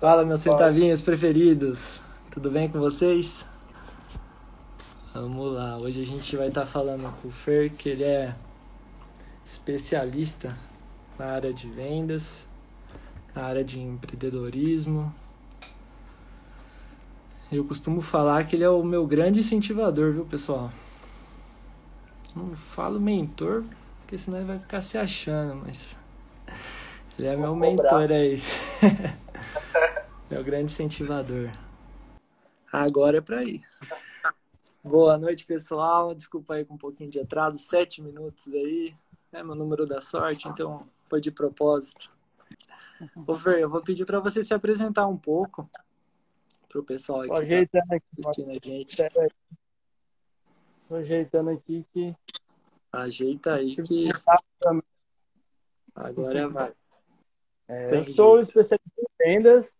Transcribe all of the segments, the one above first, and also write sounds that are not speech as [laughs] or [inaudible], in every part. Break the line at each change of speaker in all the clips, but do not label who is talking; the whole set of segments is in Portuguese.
Fala, meus centavinhos preferidos. Tudo bem com vocês? Vamos lá. Hoje a gente vai estar tá falando com o Fer, que ele é especialista na área de vendas, na área de empreendedorismo. Eu costumo falar que ele é o meu grande incentivador, viu, pessoal? Não falo mentor, porque senão ele vai ficar se achando, mas [laughs] ele é meu mentor aí. [laughs] meu grande incentivador. Agora é pra ir. Boa noite, pessoal. Desculpa aí com um pouquinho de atraso, sete minutos aí. É meu número da sorte, então foi de propósito. Ô, Fer, eu vou pedir para você se apresentar um pouco pro pessoal aqui.
Ajeitando tá aqui, a gente. Tô ajeitando aqui que.
Ajeita aí que. Agora vai.
É, sou especialista em vendas,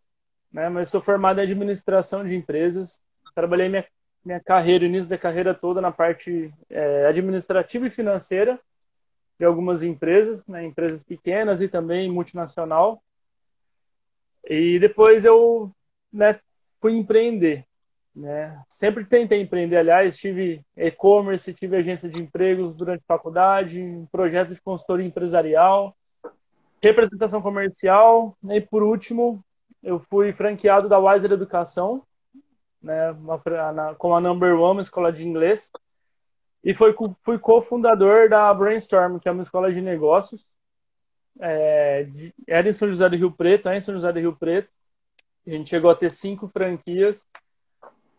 né, mas sou formado em administração de empresas. Trabalhei minha, minha carreira, início da carreira toda na parte é, administrativa e financeira de algumas empresas, né, empresas pequenas e também multinacional. E depois eu né, fui empreender. Né? Sempre tentei empreender, aliás, tive e-commerce, tive agência de empregos durante a faculdade, projeto de consultoria empresarial, representação comercial, né? e por último, eu fui franqueado da Wiser Educação, né, uma, na, com a Number One, uma escola de inglês, e foi, fui cofundador da Brainstorm, que é uma escola de negócios, é, de, era em São José do Rio Preto, é em São José do Rio Preto, a gente chegou a ter cinco franquias,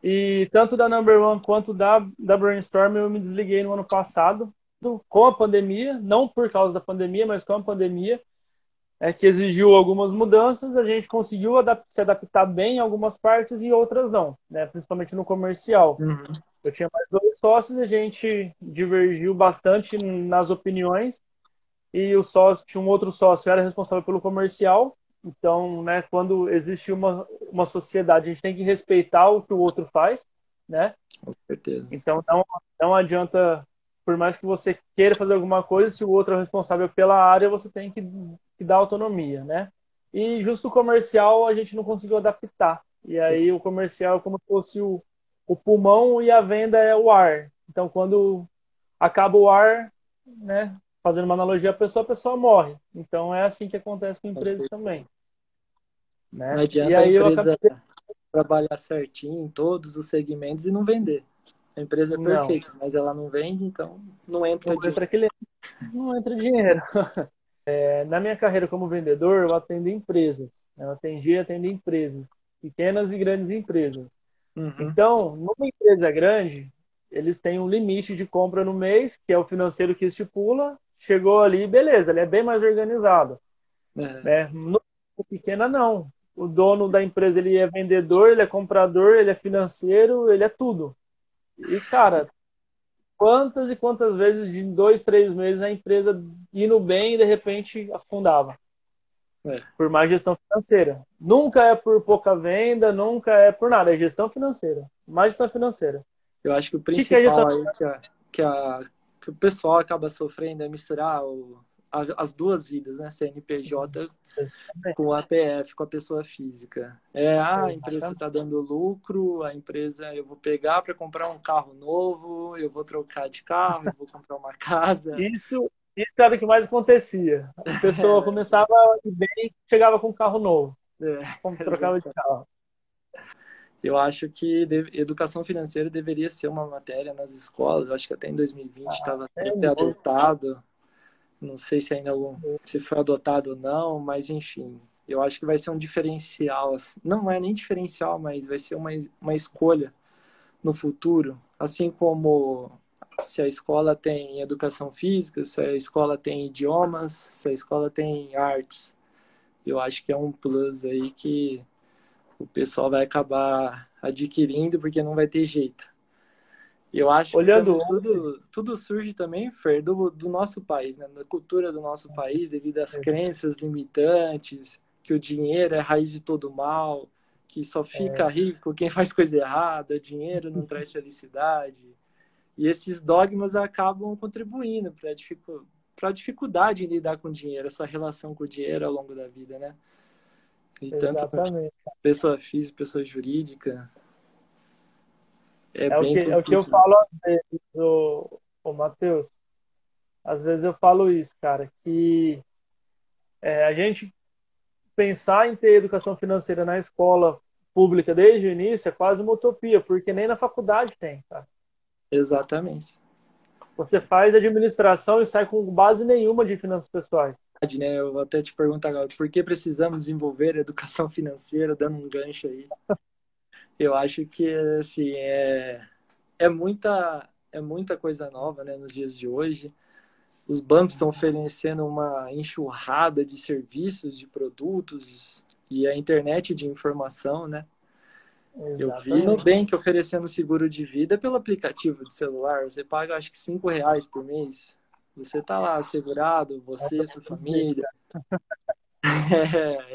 e tanto da Number One quanto da, da Brainstorm eu me desliguei no ano passado, com a pandemia, não por causa da pandemia, mas com a pandemia, é, que exigiu algumas mudanças, a gente conseguiu adap se adaptar bem em algumas partes e outras não, né? principalmente no comercial. Uhum. Eu tinha mais dois sócios, a gente divergiu bastante nas opiniões e o sócio tinha um outro sócio era responsável pelo comercial. Então, né, quando existe uma, uma sociedade, a gente tem que respeitar o que o outro faz, né?
Com certeza.
Então, não, não adianta, por mais que você queira fazer alguma coisa, se o outro é responsável pela área, você tem que que dá autonomia, né? E justo o comercial a gente não conseguiu adaptar. E aí o comercial é como se fosse o, o pulmão e a venda é o ar. Então quando acaba o ar, né? Fazendo uma analogia a pessoa, a pessoa morre. Então é assim que acontece com empresas também.
Né? Não adianta a empresa acabei... trabalhar certinho em todos os segmentos e não vender. A empresa é perfeita, não. mas ela não vende, então não entra
não dinheiro. Entra Não entra dinheiro. [laughs] É, na minha carreira como vendedor, eu atendo empresas. Eu atendi e atendo empresas, pequenas e grandes empresas. Uhum. Então, numa empresa grande, eles têm um limite de compra no mês, que é o financeiro que estipula. Chegou ali, beleza, ele é bem mais organizado. É. Né? No pequena, não. O dono da empresa ele é vendedor, ele é comprador, ele é financeiro, ele é tudo. E, cara, quantas e quantas vezes de dois, três meses a empresa indo bem e de repente afundava. É. Por má gestão financeira. Nunca é por pouca venda, nunca é por nada, é gestão financeira. Má gestão financeira.
Eu acho que o principal que, que, é aí que, a, que, a, que o pessoal acaba sofrendo é misturar o, as duas vidas, né? CNPJ com a PF, com a pessoa física. É, ah, a empresa está dando lucro, a empresa eu vou pegar para comprar um carro novo, eu vou trocar de carro, eu vou comprar uma casa.
Isso, isso era o que mais acontecia. A pessoa [laughs] é. começava bem, chegava com um carro novo. É, trocava de carro.
Eu acho que educação financeira deveria ser uma matéria nas escolas. Eu acho que até em 2020 estava ah, é adotado. Não sei se ainda se foi adotado ou não, mas enfim, eu acho que vai ser um diferencial. Assim, não é nem diferencial, mas vai ser uma, uma escolha no futuro. Assim como se a escola tem educação física, se a escola tem idiomas, se a escola tem artes. Eu acho que é um plus aí que o pessoal vai acabar adquirindo porque não vai ter jeito. E eu acho Olhando... que tudo, tudo surge também, Fer, do, do nosso país, né? da cultura do nosso país, devido às é. crenças limitantes, que o dinheiro é a raiz de todo mal, que só fica é. rico quem faz coisa errada, dinheiro não traz [laughs] felicidade. E esses dogmas acabam contribuindo para a dificuldade em lidar com o dinheiro, essa relação com o dinheiro ao longo da vida, né? E tanto pessoa física, pessoa jurídica.
É, é o, que, é o que eu falo às vezes, o, o Matheus. Às vezes eu falo isso, cara, que é, a gente pensar em ter educação financeira na escola pública desde o início é quase uma utopia, porque nem na faculdade tem, cara.
Exatamente.
Você faz administração e sai com base nenhuma de finanças pessoais.
Né? Eu vou até te perguntar agora, por que precisamos desenvolver educação [laughs] financeira, dando um gancho aí? Eu acho que assim, é, é, muita, é muita coisa nova né, nos dias de hoje. Os bancos estão oferecendo uma enxurrada de serviços, de produtos e a internet de informação, né? Exatamente. Eu vi no Bank oferecendo seguro de vida pelo aplicativo de celular. Você paga acho que cinco reais por mês. Você tá lá assegurado, você, sua família. [laughs] [laughs] é,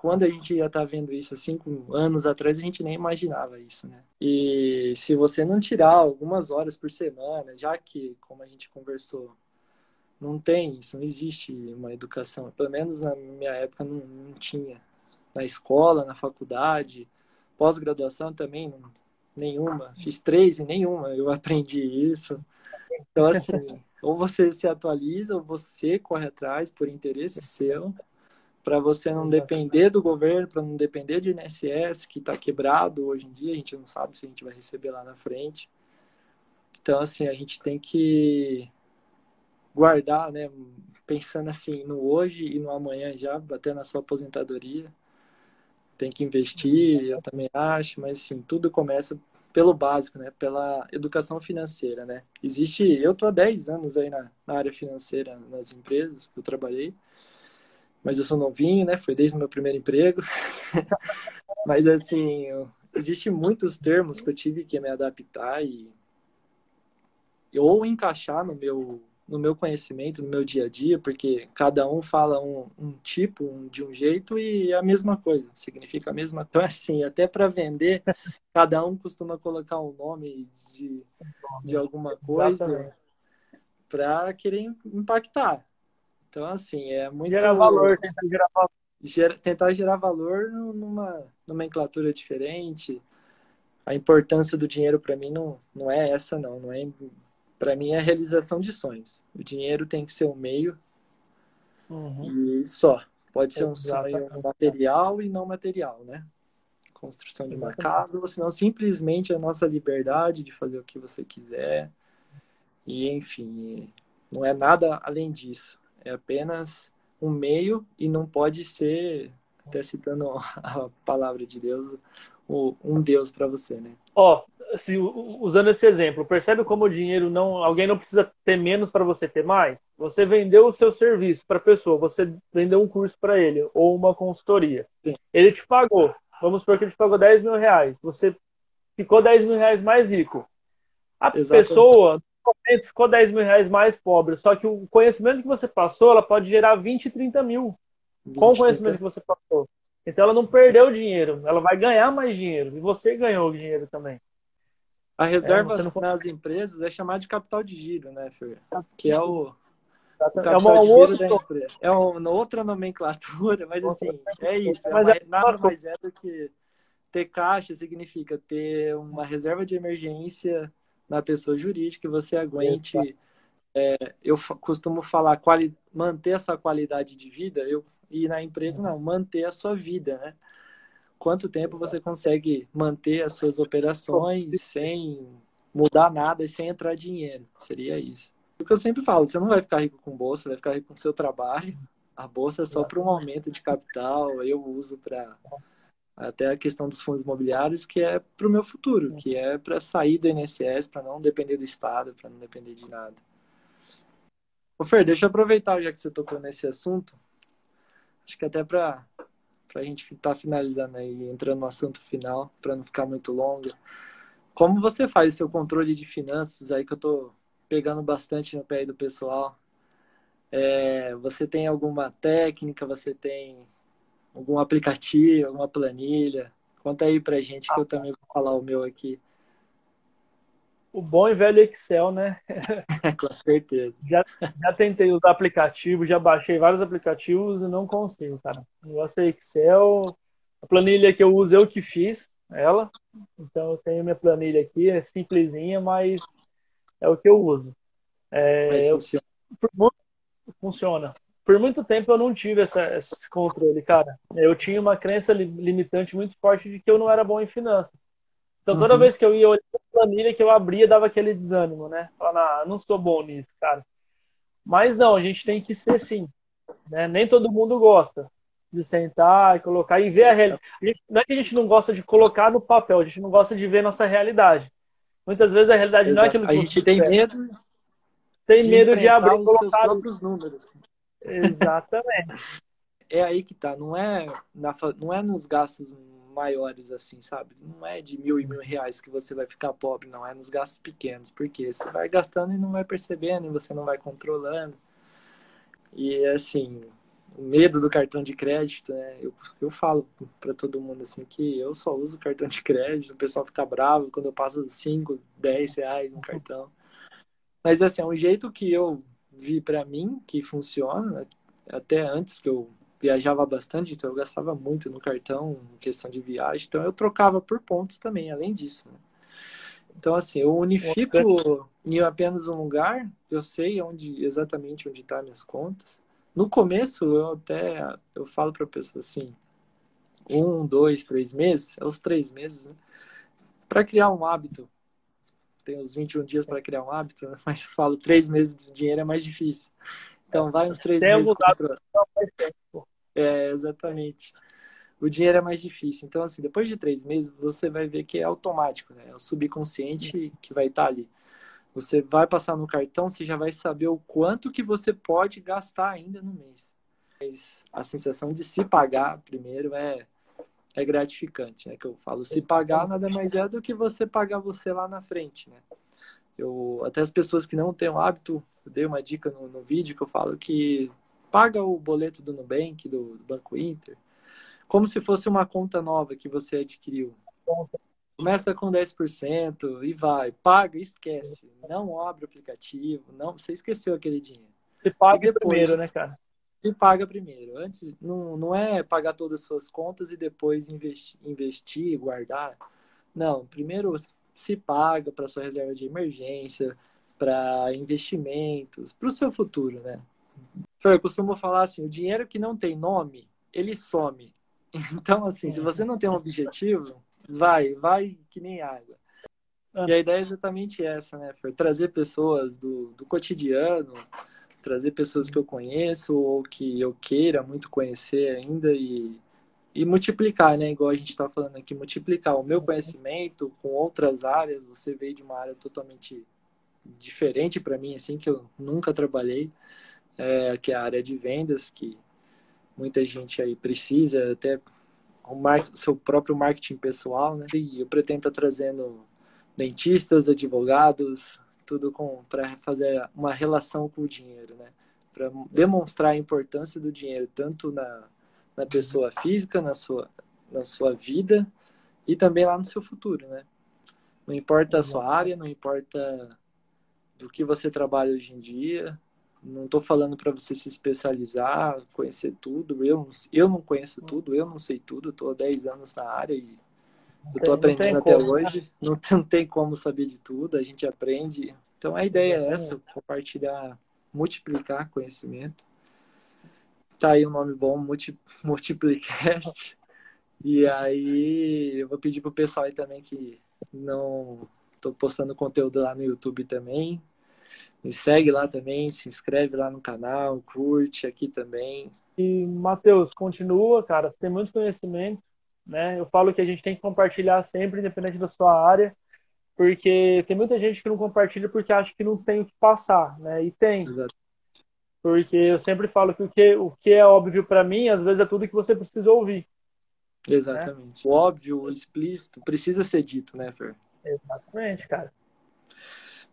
quando a gente ia estar tá vendo isso há cinco anos atrás, a gente nem imaginava isso, né? E se você não tirar algumas horas por semana, já que, como a gente conversou, não tem isso, não existe uma educação, pelo menos na minha época não, não tinha. Na escola, na faculdade, pós-graduação também, não, nenhuma. Fiz três e nenhuma, eu [laughs] aprendi isso. Então, assim, ou você se atualiza, ou você corre atrás por interesse seu, para você não depender do governo, para não depender de INSS, que está quebrado hoje em dia, a gente não sabe se a gente vai receber lá na frente. Então, assim, a gente tem que guardar, né? Pensando assim no hoje e no amanhã já, bater na sua aposentadoria. Tem que investir, eu também acho, mas assim, tudo começa pelo básico, né? Pela educação financeira, né? Existe, eu tô há 10 anos aí na, na área financeira nas empresas que eu trabalhei, mas eu sou novinho, né? Foi desde o meu primeiro emprego. [laughs] mas assim, existe muitos termos que eu tive que me adaptar e ou encaixar no meu no meu conhecimento, no meu dia a dia, porque cada um fala um, um tipo um, de um jeito e é a mesma coisa, significa a mesma coisa. Então, assim, até para vender, cada um costuma colocar um nome de, de alguma coisa para querer impactar. Então, assim, é muito.
Gerar valor, tentar gerar valor.
Ger, tentar gerar valor numa nomenclatura diferente. A importância do dinheiro para mim não, não é essa, não. Não é para mim é a realização de sonhos. O dinheiro tem que ser um meio uhum. e só. Pode ser um sonho material e não material, né? Construção de uma casa, ou senão simplesmente a nossa liberdade de fazer o que você quiser. E, enfim, não é nada além disso. É apenas um meio e não pode ser, até citando [laughs] a palavra de Deus, um Deus para você, né?
Ó, se, usando esse exemplo, percebe como o dinheiro não. Alguém não precisa ter menos para você ter mais? Você vendeu o seu serviço para a pessoa, você vendeu um curso para ele, ou uma consultoria. Sim. Ele te pagou. Vamos supor que ele te pagou 10 mil reais. Você ficou 10 mil reais mais rico. A Exatamente. pessoa, momento, ficou 10 mil reais mais pobre. Só que o conhecimento que você passou, ela pode gerar 20, 30 mil. 20, com o conhecimento 30. que você passou. Então ela não perdeu dinheiro, ela vai ganhar mais dinheiro. E você ganhou dinheiro também.
A reserva é, não... nas empresas é chamada de capital de giro, né, Fer? Que é o, o capital é uma de giro da empresa. É uma outra nomenclatura, mas assim, é isso. É mais, nada mais é do que ter caixa significa ter uma reserva de emergência na pessoa jurídica que você aguente. É, eu costumo falar quali, manter essa qualidade de vida, eu, e na empresa não, manter a sua vida, né? quanto tempo você consegue manter as suas operações sem mudar nada e sem entrar dinheiro. Seria isso. O que eu sempre falo, você não vai ficar rico com bolsa, vai ficar rico com seu trabalho. A bolsa é só para um aumento de capital, eu uso para até a questão dos fundos imobiliários, que é para o meu futuro, que é para sair do INSS, para não depender do Estado, para não depender de nada. Ô Fer, deixa eu aproveitar já que você tocou nesse assunto. Acho que até para para a gente estar tá finalizando aí, entrando no assunto final, para não ficar muito longo. Como você faz o seu controle de finanças aí que eu estou pegando bastante no pé do pessoal? É, você tem alguma técnica? Você tem algum aplicativo, alguma planilha? Conta aí pra gente que eu também vou falar o meu aqui.
o bom e velho Excel, né? [laughs]
Com certeza.
Já, já tentei usar aplicativo, já baixei vários aplicativos e não consigo, cara. O negócio é Excel. A planilha que eu uso, eu que fiz ela. Então eu tenho minha planilha aqui, é simplesinha, mas é o que eu uso. É,
mas funciona.
muito, funciona. Por muito tempo eu não tive essa, esse controle, cara. Eu tinha uma crença limitante muito forte de que eu não era bom em finanças. Então toda uhum. vez que eu ia olhar a planilha que eu abria, dava aquele desânimo, né? Falando, ah, não sou bom nisso, cara. Mas não, a gente tem que ser sim. Né? Nem todo mundo gosta de sentar e colocar e ver a realidade. Não é que a gente não gosta de colocar no papel, a gente não gosta de ver nossa realidade. Muitas vezes a realidade
Exato.
não é aquilo que
a gente tem medo.
Tem de medo de abrir
os seus próprios números.
Exatamente. [laughs]
é aí que tá, não é, na, não é nos gastos maiores assim, sabe? Não é de mil e mil reais que você vai ficar pobre, não. É nos gastos pequenos, porque você vai gastando e não vai percebendo, e você não vai controlando. E assim, o medo do cartão de crédito, né? Eu, eu falo para todo mundo assim que eu só uso cartão de crédito, o pessoal fica bravo quando eu passo 5, 10 reais no cartão. Mas assim, é um jeito que eu vi para mim que funciona, até antes que eu viajava bastante, então eu gastava muito no cartão, em questão de viagem, então eu trocava por pontos também, além disso. Né? Então, assim, eu unifico em apenas um lugar, eu sei onde exatamente onde estão tá minhas contas. No começo, eu até eu falo para a pessoa assim, um, dois, três meses, é os três meses, né? para criar um hábito. Tem os 21 dias para criar um hábito, né? mas eu falo, três meses de dinheiro é mais difícil. Então, vai uns três Tem meses. É, exatamente. O dinheiro é mais difícil. Então, assim, depois de três meses, você vai ver que é automático, né? É o subconsciente que vai estar tá ali. Você vai passar no cartão, você já vai saber o quanto que você pode gastar ainda no mês. Mas a sensação de se pagar primeiro é, é gratificante, né? Que eu falo, se pagar nada mais é do que você pagar você lá na frente, né? Eu, até as pessoas que não têm o hábito, eu dei uma dica no, no vídeo que eu falo que paga o boleto do Nubank, do, do Banco Inter, como se fosse uma conta nova que você adquiriu. Começa com 10% e vai, paga esquece. Não abre o aplicativo, não, você esqueceu aquele dinheiro.
Você paga depois, primeiro, né, cara?
Se paga primeiro. Antes, não, não é pagar todas as suas contas e depois investir, investir guardar. Não, primeiro se paga para sua reserva de emergência, para investimentos, para o seu futuro, né? Eu costumo falar assim, o dinheiro que não tem nome, ele some. [laughs] Então, assim, se você não tem um objetivo, vai, vai que nem água. E a ideia é exatamente essa, né, Fer? Trazer pessoas do, do cotidiano, trazer pessoas que eu conheço ou que eu queira muito conhecer ainda e, e multiplicar, né? Igual a gente está falando aqui, multiplicar o meu conhecimento com outras áreas. Você veio de uma área totalmente diferente para mim, assim, que eu nunca trabalhei é, que é a área de vendas, que muita gente aí precisa, até o seu próprio marketing pessoal, né? E eu pretendo estar trazendo dentistas, advogados, tudo com para fazer uma relação com o dinheiro, né? Para demonstrar a importância do dinheiro tanto na, na pessoa física, na sua na sua vida e também lá no seu futuro, né? Não importa a sua área, não importa do que você trabalha hoje em dia, não estou falando para você se especializar, conhecer tudo. Eu, eu não conheço tudo, eu não sei tudo. Estou há 10 anos na área e estou aprendendo até como, hoje. Né? Não, não tem como saber de tudo, a gente aprende. Então a ideia é essa, compartilhar, multiplicar conhecimento. Tá aí um nome bom, multi, [laughs] Multiplicast. E aí eu vou pedir pro pessoal aí também que não estou postando conteúdo lá no YouTube também. Me segue lá também, se inscreve lá no canal, curte aqui também.
E, Matheus, continua, cara, você tem muito conhecimento, né? Eu falo que a gente tem que compartilhar sempre, independente da sua área, porque tem muita gente que não compartilha porque acha que não tem o que passar, né? E tem. Exato. Porque eu sempre falo que o que, o que é óbvio para mim, às vezes é tudo que você precisa ouvir.
Exatamente. Né? O óbvio, o explícito, precisa ser dito, né, Fer?
Exatamente, cara.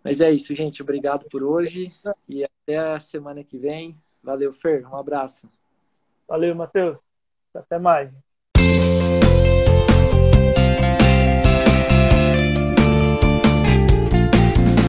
Mas é isso, gente. Obrigado por hoje e até a semana que vem. Valeu, Fer. Um abraço.
Valeu, Matheus. Até mais.